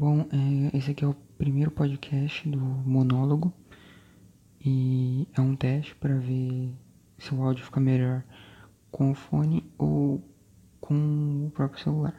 Bom, é, esse aqui é o primeiro podcast do monólogo e é um teste para ver se o áudio fica melhor com o fone ou com o próprio celular.